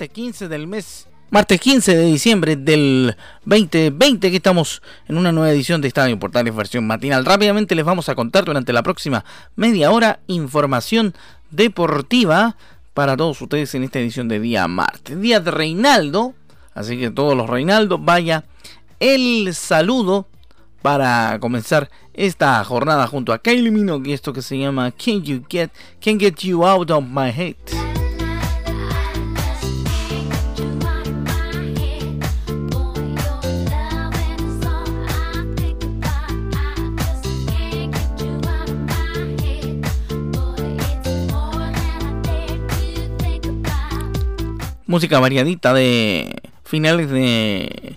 Martes 15 del mes, martes 15 de diciembre del 2020, que estamos en una nueva edición de Estadio Portales versión matinal. Rápidamente les vamos a contar durante la próxima media hora información deportiva para todos ustedes en esta edición de día martes, día de Reinaldo, así que todos los Reinaldo, vaya el saludo para comenzar esta jornada junto a Kylie Minogue, esto que se llama Can You Get, Can Get You Out of My Head. Música variadita de finales de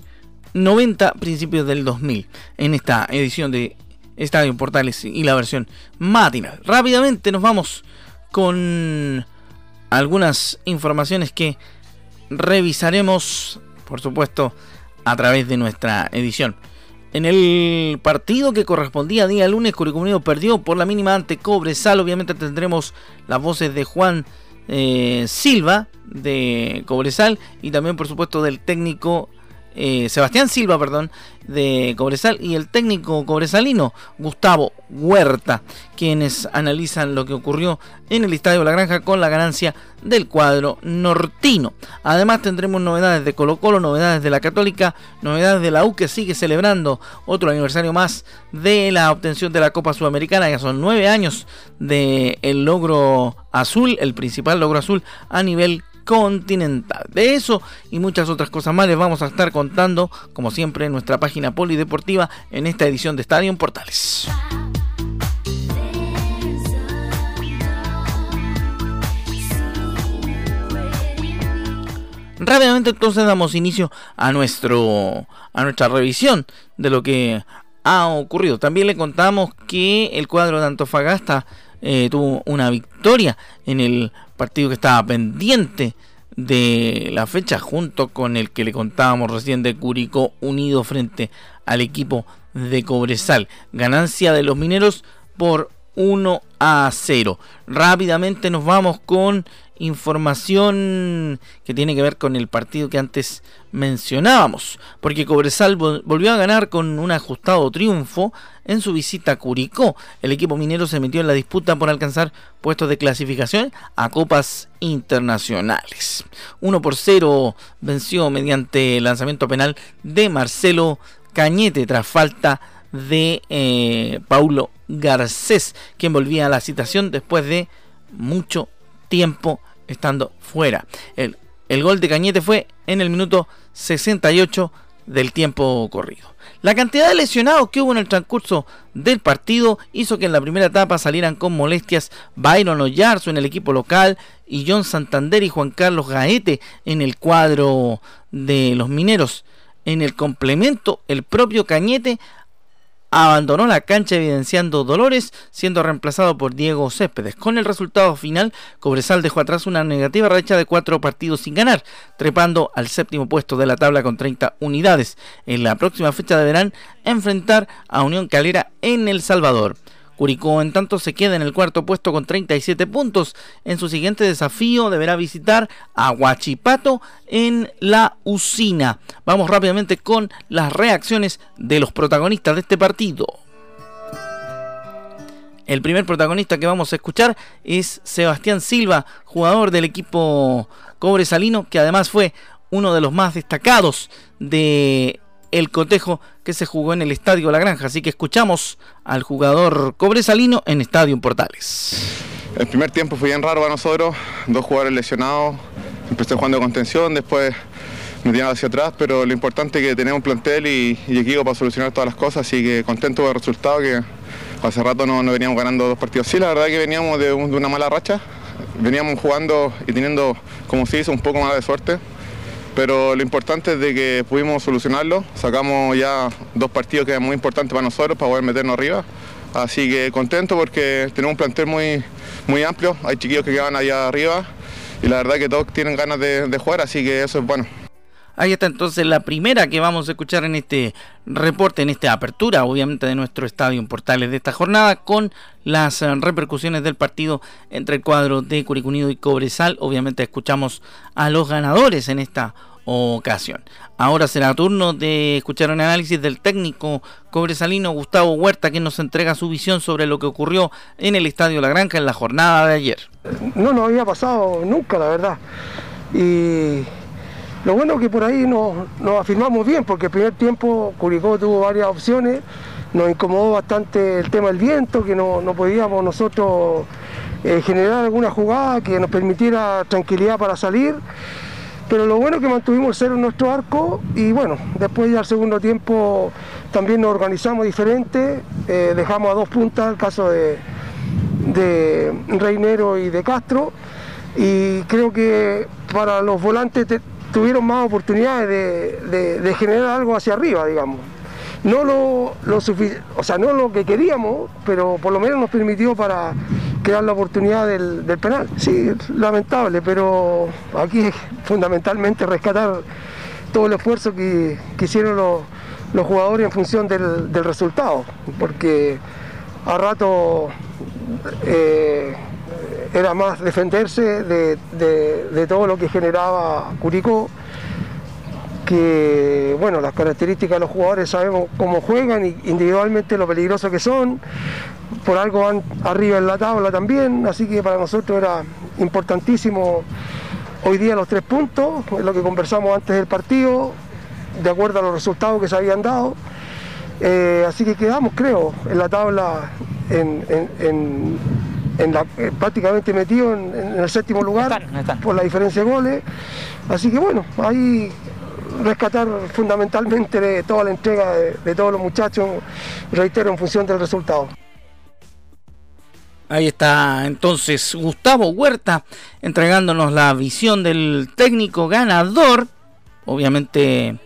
90, principios del 2000, en esta edición de Estadio Portales y la versión matinal. Rápidamente nos vamos con algunas informaciones que revisaremos, por supuesto, a través de nuestra edición. En el partido que correspondía día lunes, Curicó Unido perdió por la mínima ante Cobresal. Obviamente tendremos las voces de Juan eh, Silva de Cobresal y también por supuesto del técnico eh, Sebastián Silva, perdón, de Cobresal y el técnico cobresalino Gustavo Huerta, quienes analizan lo que ocurrió en el Estadio La Granja con la ganancia del cuadro nortino. Además tendremos novedades de Colo Colo, novedades de la Católica, novedades de la U que sigue celebrando otro aniversario más de la obtención de la Copa Sudamericana, ya son nueve años del el logro azul, el principal logro azul a nivel continental. De eso y muchas otras cosas más les vamos a estar contando, como siempre, en nuestra página polideportiva en esta edición de Estadio Portales. Rápidamente entonces damos inicio a nuestro a nuestra revisión de lo que ha ocurrido. También le contamos que el cuadro de Antofagasta eh, tuvo una victoria en el partido que estaba pendiente de la fecha junto con el que le contábamos recién de Curicó unido frente al equipo de Cobresal. Ganancia de los mineros por 1 a 0. Rápidamente nos vamos con información que tiene que ver con el partido que antes mencionábamos, porque Cobresal volvió a ganar con un ajustado triunfo en su visita a Curicó. El equipo minero se metió en la disputa por alcanzar puestos de clasificación a copas internacionales. 1 por 0 venció mediante lanzamiento penal de Marcelo Cañete tras falta de eh, Paulo Garcés, quien volvía a la citación después de mucho tiempo estando fuera. El, el gol de Cañete fue en el minuto 68 del tiempo corrido. La cantidad de lesionados que hubo en el transcurso del partido hizo que en la primera etapa salieran con molestias Byron Oyarzo en el equipo local y John Santander y Juan Carlos Gaete en el cuadro de los mineros. En el complemento, el propio Cañete abandonó la cancha evidenciando dolores, siendo reemplazado por Diego Céspedes. Con el resultado final, Cobresal dejó atrás una negativa racha de cuatro partidos sin ganar, trepando al séptimo puesto de la tabla con 30 unidades. En la próxima fecha deberán enfrentar a Unión Calera en El Salvador. Curicó en tanto se queda en el cuarto puesto con 37 puntos. En su siguiente desafío deberá visitar a Huachipato en la usina. Vamos rápidamente con las reacciones de los protagonistas de este partido. El primer protagonista que vamos a escuchar es Sebastián Silva, jugador del equipo Cobre Salino, que además fue uno de los más destacados de el cotejo que se jugó en el Estadio La Granja. Así que escuchamos al jugador cobresalino en Estadio Portales. El primer tiempo fue bien raro para nosotros, dos jugadores lesionados, empecé jugando de contención, después me tiraron hacia atrás, pero lo importante es que tenemos un plantel y, equipo para solucionar todas las cosas, así que contento del resultado que Hace rato no, no veníamos ganando dos partidos. Sí, la verdad que veníamos de, una mala racha. Veníamos jugando y teniendo, como se dice, un poco más de suerte. Pero lo importante es de que pudimos solucionarlo. Sacamos ya dos partidos que es muy importante para nosotros, para poder meternos arriba. Así que contento porque tenemos un plantel muy, muy amplio. Hay chiquillos que quedan allá arriba y la verdad que todos tienen ganas de jugar, así que eso es bueno. Ahí está entonces la primera que vamos a escuchar en este reporte, en esta apertura, obviamente, de nuestro estadio en Portales de esta jornada, con las eh, repercusiones del partido entre el cuadro de Curicunido y Cobresal. Obviamente escuchamos a los ganadores en esta ocasión. Ahora será turno de escuchar un análisis del técnico cobresalino Gustavo Huerta, que nos entrega su visión sobre lo que ocurrió en el Estadio La Granja en la jornada de ayer. No nos había pasado nunca, la verdad. Y lo bueno es que por ahí nos, afirmamos bien, porque el primer tiempo Curicó tuvo varias opciones, nos incomodó bastante el tema del viento, que no, podíamos nosotros eh, generar alguna jugada que nos permitiera tranquilidad para salir. Pero lo bueno es que mantuvimos el cero en nuestro arco y bueno, después ya al segundo tiempo también nos organizamos diferente, eh, dejamos a dos puntas el caso de, de Reinero y de Castro y creo que para los volantes tuvieron más oportunidades de, generar algo hacia arriba, digamos. No lo, o sea, no lo que queríamos, pero por lo menos nos permitió para crear la oportunidad del, penal. Sí, lamentable, pero aquí es fundamentalmente rescatar todo el esfuerzo que, hicieron los, jugadores en función del, resultado, porque a rato eh, era más defenderse de, todo lo que generaba Curicó, que bueno, las características de los jugadores sabemos cómo juegan individualmente lo peligrosos que son, por algo van arriba en la tabla también, así que para nosotros era importantísimo hoy día los tres puntos, es lo que conversamos antes del partido, de acuerdo a los resultados que se habían dado. Eh, así que quedamos, creo, en la tabla en, eh, prácticamente metido en, el séptimo lugar por la diferencia de goles. Así que bueno, ahí rescatar fundamentalmente toda la entrega de, todos los muchachos, reitero, en función del resultado. Ahí está entonces Gustavo Huerta entregándonos la visión del técnico ganador. Obviamente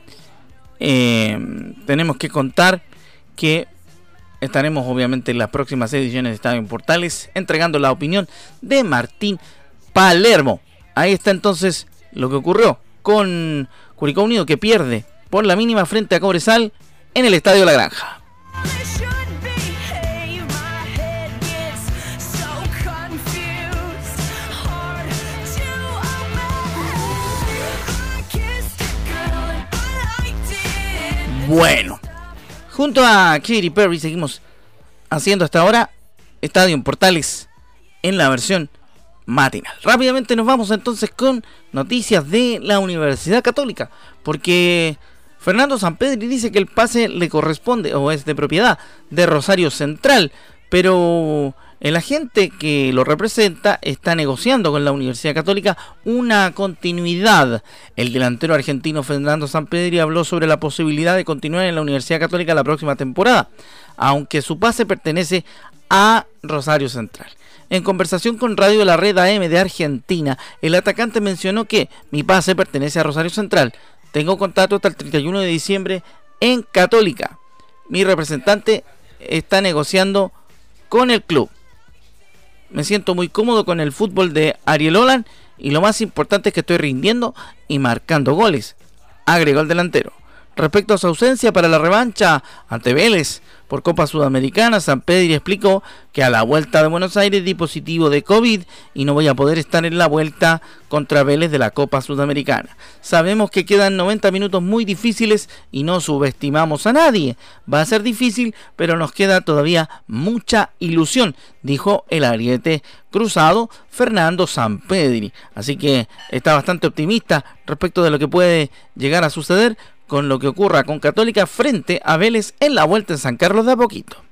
eh, tenemos que contar que estaremos obviamente en las próximas ediciones de Estadio Portales entregando la opinión de Martín Palermo. Ahí está entonces lo que ocurrió con Curicó Unido que pierde por la mínima frente a Cobresal en el Estadio La Granja. Bueno, Junto a Katy Perry seguimos haciendo hasta ahora Estadio Portales en la versión matinal. Rápidamente nos vamos entonces con noticias de la Universidad Católica, porque Fernando Sampedri dice que el pase le corresponde o es de propiedad de Rosario Central, pero el agente que lo representa está negociando con la Universidad Católica una continuidad. El delantero argentino Fernando Sampedri habló sobre la posibilidad de continuar en la Universidad Católica la próxima temporada, aunque su pase pertenece a Rosario Central. En conversación con Radio La Red AM de Argentina, el atacante mencionó que mi pase pertenece a Rosario Central. Tengo contrato hasta el 31 de diciembre en Católica. Mi representante está negociando con el club. Me siento muy cómodo con el fútbol de Ariel Olan y lo más importante es que estoy rindiendo y marcando goles, agregó el delantero. Respecto a su ausencia para la revancha ante Vélez por Copa Sudamericana, San Pedro explicó que a la vuelta de Buenos Aires di positivo de COVID y no voy a poder estar en la vuelta contra Vélez de la Copa Sudamericana. Sabemos que quedan 90 minutos muy difíciles y no subestimamos a nadie. Va a ser difícil, pero nos queda todavía mucha ilusión, dijo el ariete cruzado Fernando Sampedri. Así que está bastante optimista respecto de lo que puede llegar a suceder con lo que ocurra con Católica frente a Vélez en la vuelta en San Carlos de a poquito.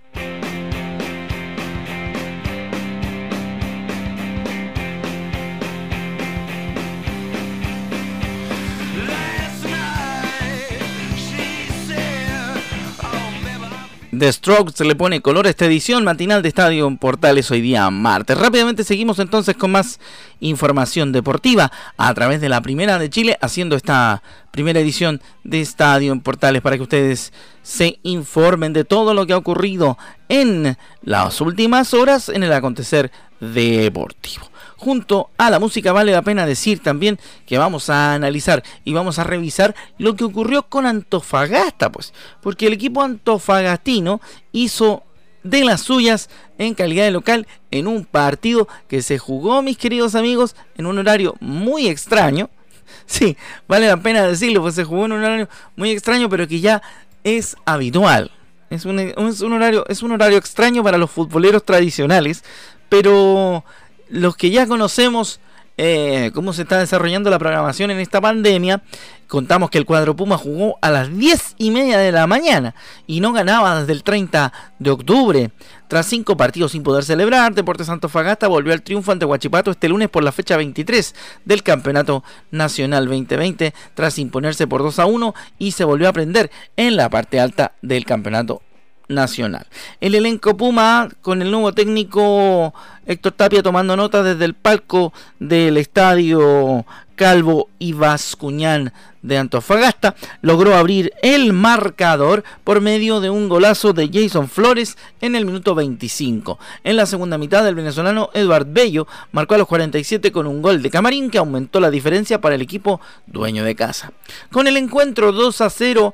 The Strokes le pone color a esta edición matinal de Estadio Portales hoy día martes. Rápidamente seguimos entonces con más información deportiva a través de la Primera de Chile haciendo esta primera edición de Estadio en Portales para que ustedes se informen de todo lo que ha ocurrido en las últimas horas en el acontecer deportivo junto a la música vale la pena decir también que vamos a analizar y vamos a revisar lo que ocurrió con Antofagasta, pues, porque el equipo antofagastino hizo de las suyas en calidad de local en un partido que se jugó, mis queridos amigos, en un horario muy extraño. Sí, vale la pena decirlo, pues se jugó en un horario muy extraño, pero que ya es habitual. Es un, es un horario, es un horario extraño para los futboleros tradicionales, pero los que ya conocemos eh, cómo se está desarrollando la programación en esta pandemia, contamos que el cuadro Puma jugó a las 10 y media de la mañana y no ganaba desde el 30 de octubre. Tras cinco partidos sin poder celebrar, Deportes Fagasta volvió al triunfo ante Huachipato este lunes por la fecha 23 del Campeonato Nacional 2020, tras imponerse por 2 a 1 y se volvió a prender en la parte alta del Campeonato nacional. El elenco Puma con el nuevo técnico Héctor Tapia tomando nota desde el palco del estadio Calvo y Vascuñán de Antofagasta, logró abrir el marcador por medio de un golazo de Jason Flores en el minuto 25. En la segunda mitad, el venezolano Edward Bello marcó a los 47 con un gol de Camarín que aumentó la diferencia para el equipo dueño de casa. Con el encuentro 2 a 0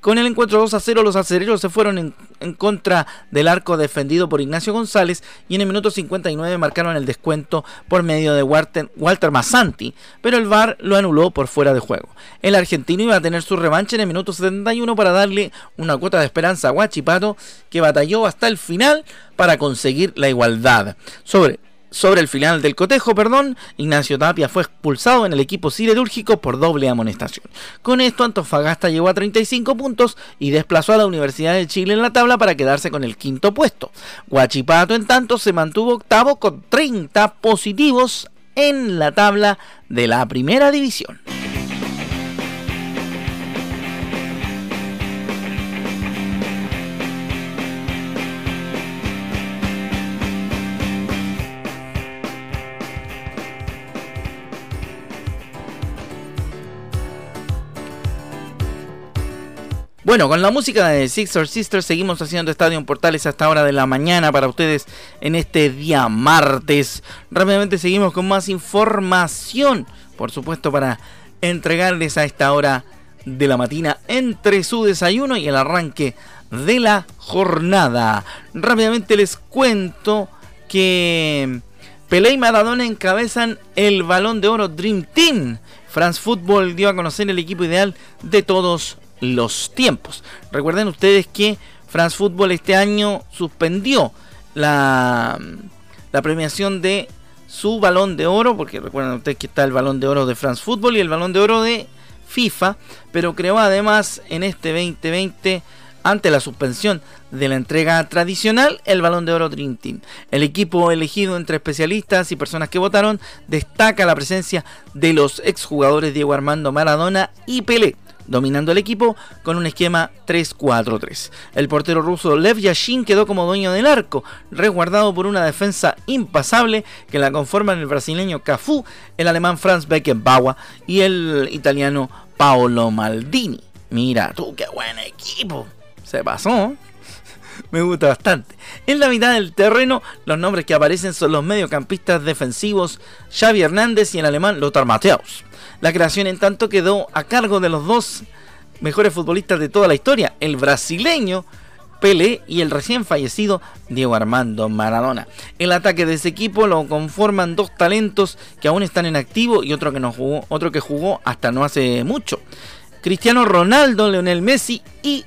con el encuentro 2 a 0, los acereros se fueron en, contra del arco defendido por Ignacio González y en el minuto 59 marcaron el descuento por medio de Walter, Walter Massanti, pero el VAR lo anuló por fuera de juego. El argentino iba a tener su revancha en el minuto 71 para darle una cuota de esperanza a Guachipato, que batalló hasta el final para conseguir la igualdad. Sobre sobre el final del cotejo, perdón, Ignacio Tapia fue expulsado en el equipo siderúrgico por doble amonestación. Con esto, Antofagasta llegó a 35 puntos y desplazó a la Universidad de Chile en la tabla para quedarse con el quinto puesto. Guachipato, en tanto, se mantuvo octavo con 30 positivos en la tabla de la primera división. Bueno, con la música de Sixer Sisters seguimos haciendo Estadio en Portales hasta hora de la mañana para ustedes en este día martes. Rápidamente seguimos con más información, por supuesto, para entregarles a esta hora de la matina entre su desayuno y el arranque de la jornada. Rápidamente les cuento que Pelé y Maradona encabezan el balón de oro Dream Team. France Football dio a conocer el equipo ideal de todos los tiempos. Recuerden ustedes que France Football este año suspendió la, la premiación de su balón de oro, porque recuerden ustedes que está el balón de oro de France Football y el balón de oro de FIFA, pero creó además en este 2020 ante la suspensión de la entrega tradicional, el Balón de Oro Dream Team. El equipo elegido entre especialistas y personas que votaron destaca la presencia de los exjugadores Diego Armando Maradona y Pelé, dominando el equipo con un esquema 3-4-3. El portero ruso Lev Yashin quedó como dueño del arco, resguardado por una defensa impasable que la conforman el brasileño Cafú, el alemán Franz Beckenbauer y el italiano Paolo Maldini. Mira tú, qué buen equipo. Se pasó. Me gusta bastante. En la mitad del terreno, los nombres que aparecen son los mediocampistas defensivos Xavi Hernández y el alemán Lothar Matthäus. La creación en tanto quedó a cargo de los dos mejores futbolistas de toda la historia, el brasileño Pelé y el recién fallecido Diego Armando Maradona. El ataque de ese equipo lo conforman dos talentos que aún están en activo y otro que, no jugó, otro que jugó hasta no hace mucho. Cristiano Ronaldo, Leonel Messi y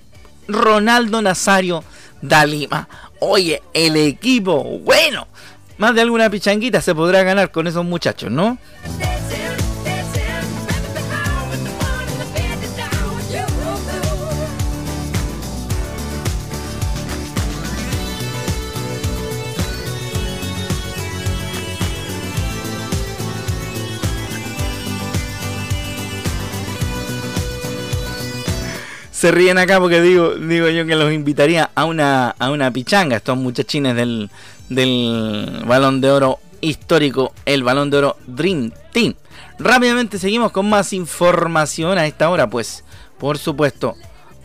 Ronaldo Nazario da Lima. Oye, el equipo, bueno, más de alguna pichanguita se podrá ganar con esos muchachos, ¿no? Se ríen acá porque digo, digo yo que los invitaría a una, a una pichanga, estos muchachines del, del balón de oro histórico, el balón de oro Dream Team. Rápidamente seguimos con más información a esta hora, pues, por supuesto.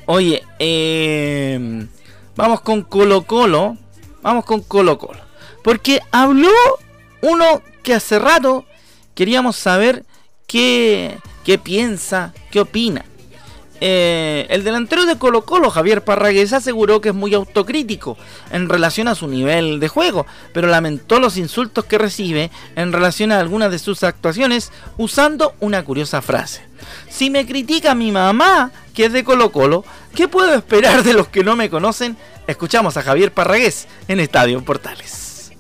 Oye, eh, vamos con Colo Colo. Vamos con Colo Colo. Porque habló uno que hace rato queríamos saber qué, qué piensa, qué opina. Eh, el delantero de Colo Colo, Javier Parragués, aseguró que es muy autocrítico en relación a su nivel de juego, pero lamentó los insultos que recibe en relación a algunas de sus actuaciones usando una curiosa frase. Si me critica mi mamá, que es de Colo Colo, ¿qué puedo esperar de los que no me conocen? Escuchamos a Javier Parragués en Estadio Portales.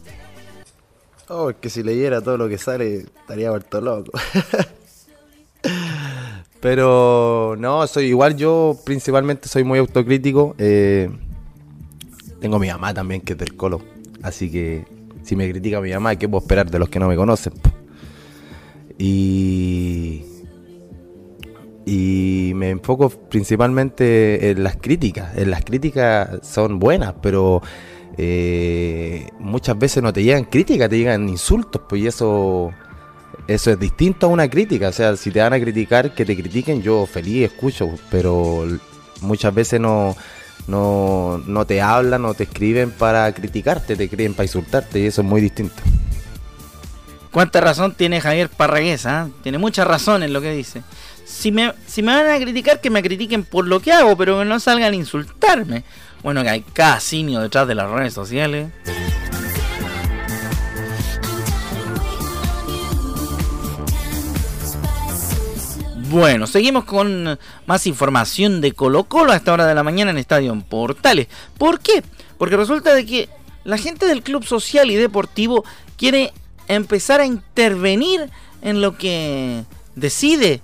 Oh, que si leyera todo lo que sale, estaría vuelto loco. Pero no, soy igual yo principalmente soy muy autocrítico. Eh, tengo mi mamá también que es del colo. Así que si me critica mi mamá, ¿qué puedo esperar de los que no me conocen? Y, y me enfoco principalmente en las críticas. En las críticas son buenas, pero eh, muchas veces no te llegan críticas, te llegan insultos, pues y eso eso es distinto a una crítica. O sea, si te van a criticar, que te critiquen, yo feliz escucho, pero muchas veces no, no, no te hablan o te escriben para criticarte, te escriben para insultarte y eso es muy distinto. ¿Cuánta razón tiene Javier Parragués? Ah? Tiene mucha razón en lo que dice. Si me, si me van a criticar, que me critiquen por lo que hago, pero que no salgan a insultarme. Bueno, que hay casinio detrás de las redes sociales. Bueno, seguimos con más información de Colo Colo a esta hora de la mañana en Estadio en Portales. ¿Por qué? Porque resulta de que la gente del Club Social y Deportivo quiere empezar a intervenir en lo que decide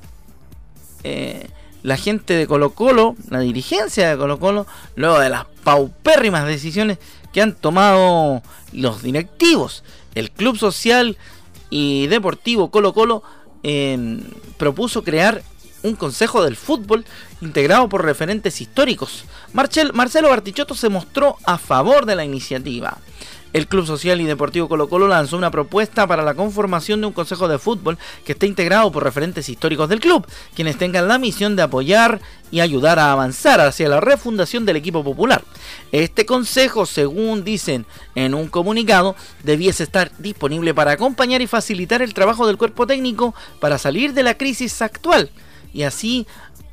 eh, la gente de Colo Colo, la dirigencia de Colo Colo, luego de las paupérrimas decisiones que han tomado los directivos. El Club Social y Deportivo Colo Colo propuso crear un consejo del fútbol integrado por referentes históricos. Marcelo Bartichotto se mostró a favor de la iniciativa. El Club Social y Deportivo Colo Colo lanzó una propuesta para la conformación de un consejo de fútbol que esté integrado por referentes históricos del club, quienes tengan la misión de apoyar y ayudar a avanzar hacia la refundación del equipo popular. Este consejo, según dicen en un comunicado, debiese estar disponible para acompañar y facilitar el trabajo del cuerpo técnico para salir de la crisis actual y así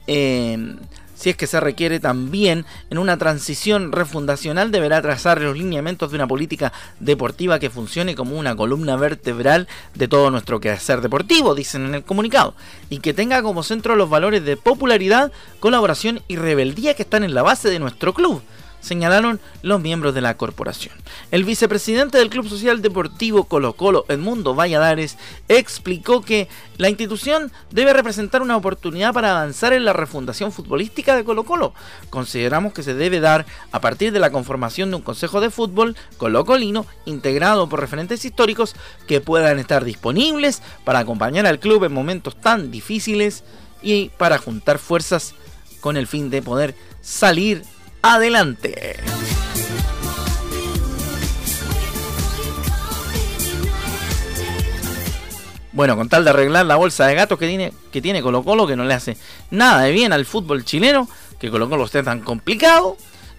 eh, si es que se requiere también en una transición refundacional, deberá trazar los lineamientos de una política deportiva que funcione como una columna vertebral de todo nuestro quehacer deportivo, dicen en el comunicado, y que tenga como centro los valores de popularidad, colaboración y rebeldía que están en la base de nuestro club señalaron los miembros de la corporación. El vicepresidente del Club Social Deportivo Colo Colo, Edmundo Valladares, explicó que la institución debe representar una oportunidad para avanzar en la refundación futbolística de Colo Colo. Consideramos que se debe dar a partir de la conformación de un consejo de fútbol colocolino integrado por referentes históricos que puedan estar disponibles para acompañar al club en momentos tan difíciles y para juntar fuerzas con el fin de poder salir adelante. Bueno, con tal de arreglar la bolsa de gatos que tiene, que tiene Colo Colo, que no le hace nada de bien al fútbol chileno, que Colo Colo esté tan complicado,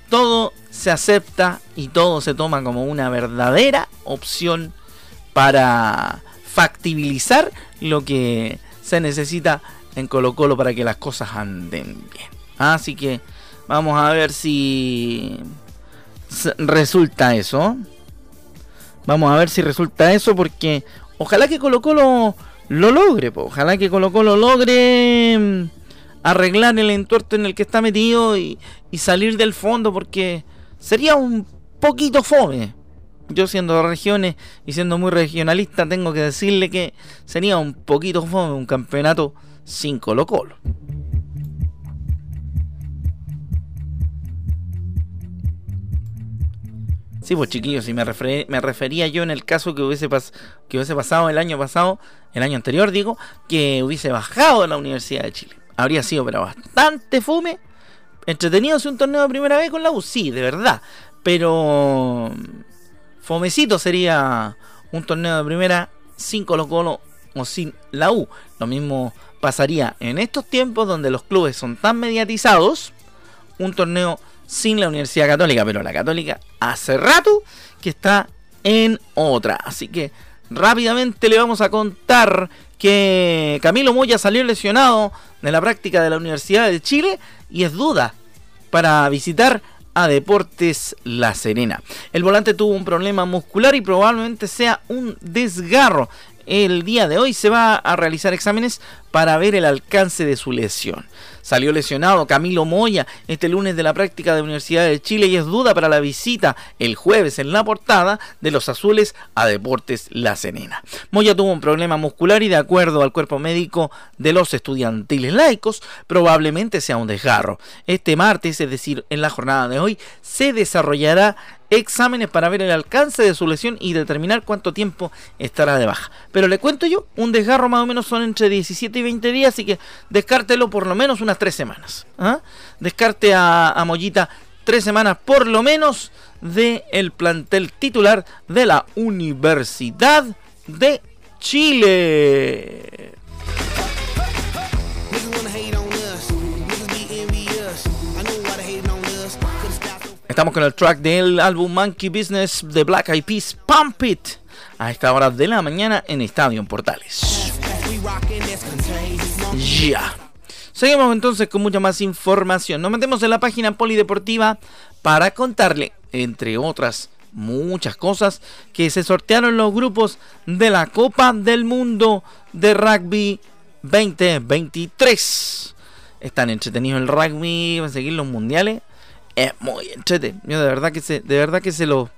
todo se acepta y todo se toma como una verdadera opción para factibilizar lo que se necesita en Colo Colo para que las cosas anden bien. Así que Vamos a ver si resulta eso. Vamos a ver si resulta eso porque ojalá que Colo Colo lo logre. Ojalá que Colo Colo logre mm, arreglar el entuerto en el que está metido y, y salir del fondo porque sería un poquito fome. Yo siendo de regiones y siendo muy regionalista tengo que decirle que sería un poquito fome un campeonato sin Colo Colo. Sí, pues chiquillos, si me, refería yo en el caso que hubiese, que hubiese pasado el año pasado, el año anterior digo, que hubiese bajado la Universidad de Chile. Habría sido pero bastante fume entretenido un torneo de primera vez con la U, sí, de verdad. Pero fomecito sería un torneo de primera sin Colo Colo o sin la U. Lo mismo pasaría en estos tiempos donde los clubes son tan mediatizados, un torneo sin la Universidad Católica, pero la Católica hace rato que está en otra. Así que rápidamente le vamos a contar que Camilo Moya salió lesionado de la práctica de la Universidad de Chile y es duda para visitar a Deportes La Serena. El volante tuvo un problema muscular y probablemente sea un desgarro. El día de hoy se va a realizar exámenes para ver el alcance de su lesión. Salió lesionado Camilo Moya este lunes de la práctica de Universidad de Chile y es duda para la visita el jueves en la portada de los azules a Deportes La Serena. Moya tuvo un problema muscular y de acuerdo al cuerpo médico de los estudiantiles laicos probablemente sea un desgarro. Este martes, es decir, en la jornada de hoy, se desarrollará exámenes para ver el alcance de su lesión y determinar cuánto tiempo estará de baja. Pero le cuento yo, un desgarro más o menos son entre 17 y 20 días, así que descártelo por lo menos unas 3 semanas. ¿ah? Descarte a, Mollita 3 semanas por lo menos del el plantel titular de la Universidad de Chile. Estamos con el track del álbum Monkey Business de Black Eyed Peas, Pump It, a esta hora de la mañana en Estadio Portales. Ya. Seguimos entonces con mucha más información. Nos metemos en la página polideportiva para contarle, entre otras muchas cosas, que se sortearon los grupos de la Copa del Mundo de Rugby 2023. Están entretenidos el rugby, van a seguir los mundiales es muy entretenido. de verdad que se, de verdad que se lo,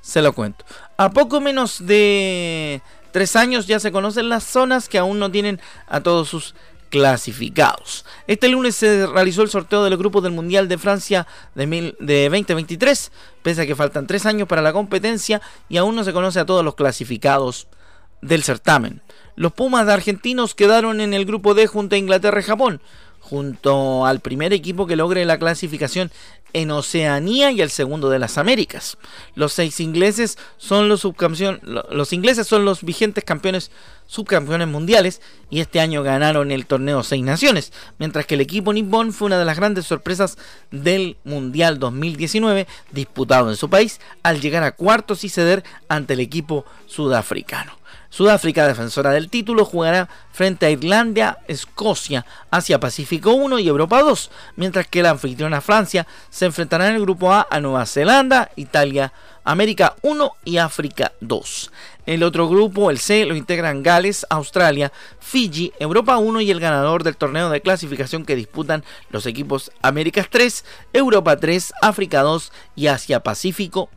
se lo cuento. A poco menos de tres años ya se conocen las zonas que aún no tienen a todos sus clasificados. Este lunes se realizó el sorteo de los grupos del Mundial de Francia de, de 2023, pese a que faltan tres años para la competencia y aún no se conoce a todos los clasificados del certamen. Los Pumas de argentinos quedaron en el grupo D junto a Inglaterra y Japón junto al primer equipo que logre la clasificación en Oceanía y el segundo de las Américas. Los seis ingleses son los los ingleses son los vigentes campeones subcampeones mundiales y este año ganaron el torneo Seis Naciones, mientras que el equipo nipón fue una de las grandes sorpresas del Mundial 2019 disputado en su país al llegar a cuartos y ceder ante el equipo sudafricano. Sudáfrica, defensora del título, jugará frente a Irlanda, Escocia, Asia Pacífico 1 y Europa 2, mientras que la anfitriona Francia se enfrentará en el grupo A a Nueva Zelanda, Italia, América 1 y África 2. El otro grupo, el C, lo integran Gales, Australia, Fiji, Europa 1 y el ganador del torneo de clasificación que disputan los equipos Américas 3, Europa 3, África 2 y Asia Pacífico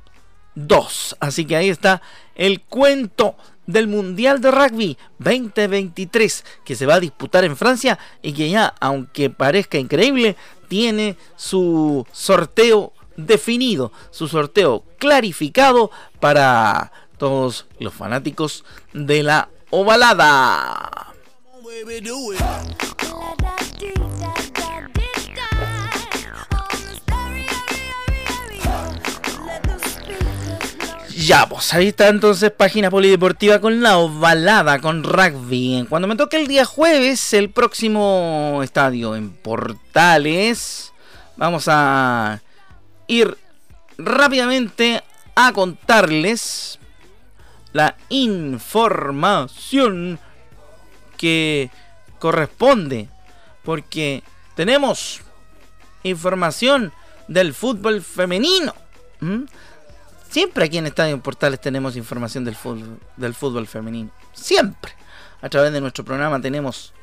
2. Así que ahí está el cuento del Mundial de Rugby 2023 que se va a disputar en Francia y que ya, aunque parezca increíble, tiene su sorteo definido, su sorteo clarificado para todos los fanáticos de la ovalada. Ya, pues ahí está entonces página polideportiva con la ovalada, con rugby. Cuando me toque el día jueves, el próximo estadio en Portales, vamos a ir rápidamente a contarles la información que corresponde. Porque tenemos información del fútbol femenino. Siempre aquí en Estadio Portales tenemos información del fútbol, del fútbol femenino. Siempre. A través de nuestro programa tenemos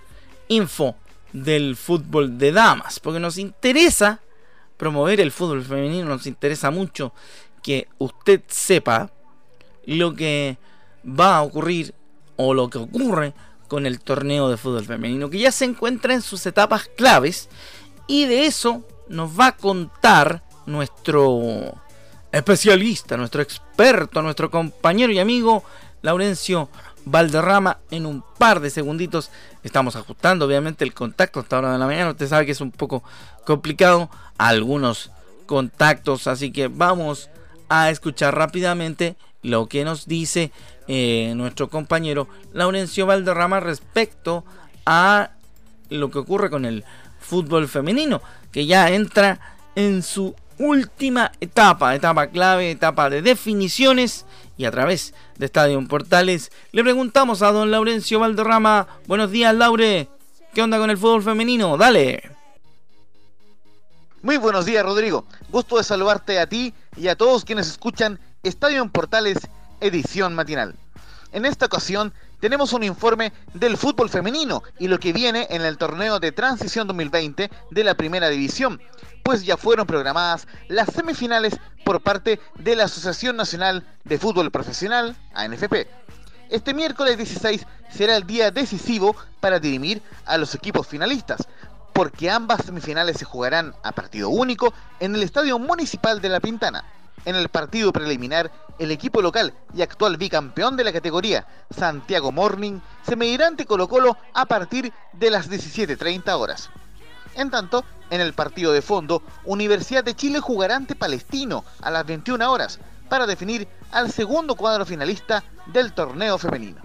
info del fútbol de damas. Porque nos interesa promover el fútbol femenino. Nos interesa mucho que usted sepa lo que va a ocurrir o lo que ocurre con el torneo de fútbol femenino. Que ya se encuentra en sus etapas claves. Y de eso nos va a contar nuestro especialista, nuestro experto, nuestro compañero y amigo Laurencio Valderrama en un par de segunditos. Estamos ajustando obviamente el contacto hasta ahora de la mañana. Usted sabe que es un poco complicado algunos contactos, así que vamos a escuchar rápidamente lo que nos dice eh, nuestro compañero Laurencio Valderrama respecto a lo que ocurre con el fútbol femenino, que ya entra en su última etapa, etapa clave, etapa de definiciones y a través de Estadio Portales le preguntamos a don Laurencio Valderrama, buenos días Laure, ¿qué onda con el fútbol femenino? Dale. Muy buenos días Rodrigo, gusto de saludarte a ti y a todos quienes escuchan Estadio Portales, edición matinal. En esta ocasión tenemos un informe del fútbol femenino y lo que viene en el torneo de transición 2020 de la primera división, pues ya fueron programadas las semifinales por parte de la Asociación Nacional de Fútbol Profesional, ANFP. Este miércoles 16 será el día decisivo para dirimir a los equipos finalistas, porque ambas semifinales se jugarán a partido único en el Estadio Municipal de La Pintana. En el partido preliminar, el equipo local y actual bicampeón de la categoría, Santiago Morning, se medirá ante Colo Colo a partir de las 17.30 horas. En tanto, en el partido de fondo, Universidad de Chile jugará ante Palestino a las 21 horas para definir al segundo cuadro finalista del torneo femenino.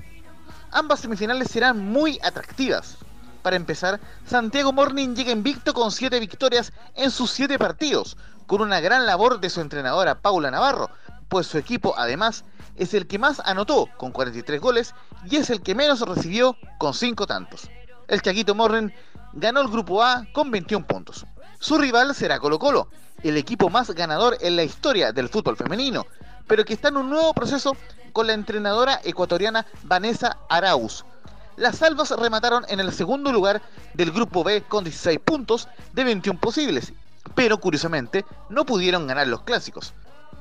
Ambas semifinales serán muy atractivas. Para empezar, Santiago Morning llega invicto con 7 victorias en sus 7 partidos, con una gran labor de su entrenadora Paula Navarro, pues su equipo además es el que más anotó con 43 goles y es el que menos recibió con 5 tantos. El Chaquito Morren ganó el grupo A con 21 puntos. Su rival será Colo Colo, el equipo más ganador en la historia del fútbol femenino, pero que está en un nuevo proceso con la entrenadora ecuatoriana Vanessa Arauz. Las salvas remataron en el segundo lugar del grupo B con 16 puntos de 21 posibles pero curiosamente no pudieron ganar los clásicos.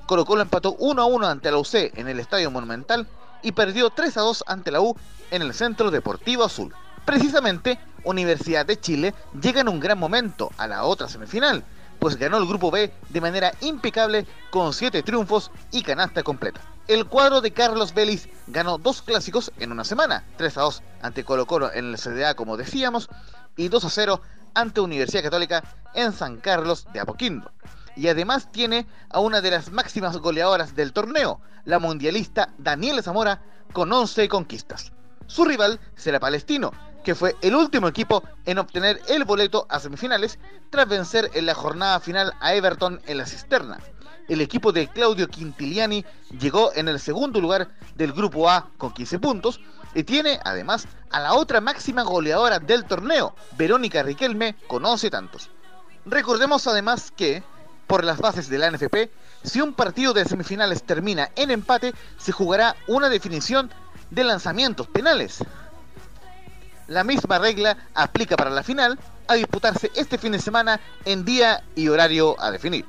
Colo Colo empató 1 a 1 ante la UC en el Estadio Monumental y perdió 3 a 2 ante la U en el Centro Deportivo Azul. Precisamente, Universidad de Chile llega en un gran momento a la otra semifinal, pues ganó el grupo B de manera impecable con 7 triunfos y canasta completa. El cuadro de Carlos Vélez ganó dos clásicos en una semana, 3 a 2 ante Colo Colo en el CDA como decíamos, y 2 a 0 ante Universidad Católica en San Carlos de Apoquindo. Y además tiene a una de las máximas goleadoras del torneo, la mundialista Daniela Zamora, con 11 conquistas. Su rival será Palestino, que fue el último equipo en obtener el boleto a semifinales tras vencer en la jornada final a Everton en la cisterna. El equipo de Claudio Quintiliani llegó en el segundo lugar del grupo A con 15 puntos y tiene además a la otra máxima goleadora del torneo, Verónica Riquelme, con 11 tantos. Recordemos además que, por las bases de la NFP, si un partido de semifinales termina en empate, se jugará una definición de lanzamientos penales. La misma regla aplica para la final, a disputarse este fin de semana en día y horario a definir.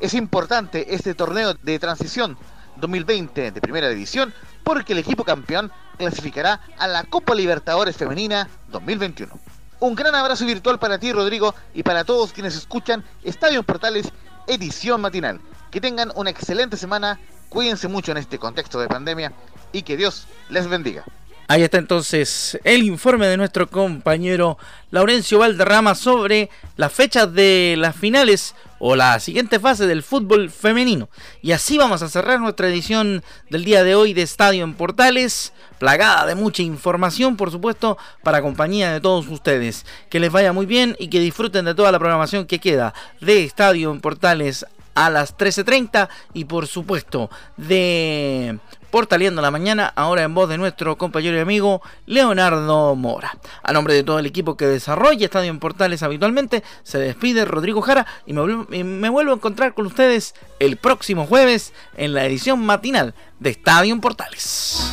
Es importante este torneo de transición 2020 de Primera División porque el equipo campeón clasificará a la Copa Libertadores Femenina 2021. Un gran abrazo virtual para ti, Rodrigo, y para todos quienes escuchan Estadio Portales, edición matinal. Que tengan una excelente semana, cuídense mucho en este contexto de pandemia y que Dios les bendiga. Ahí está entonces el informe de nuestro compañero Laurencio Valderrama sobre las fechas de las finales o la siguiente fase del fútbol femenino. Y así vamos a cerrar nuestra edición del día de hoy de Estadio en Portales, plagada de mucha información, por supuesto, para compañía de todos ustedes. Que les vaya muy bien y que disfruten de toda la programación que queda de Estadio en Portales a las 13.30 y por supuesto de Portaleando la Mañana, ahora en voz de nuestro compañero y amigo Leonardo Mora. A nombre de todo el equipo que desarrolla Estadio en Portales habitualmente, se despide Rodrigo Jara y me, vuelvo a encontrar con ustedes el próximo jueves en la edición matinal de Estadio en Portales.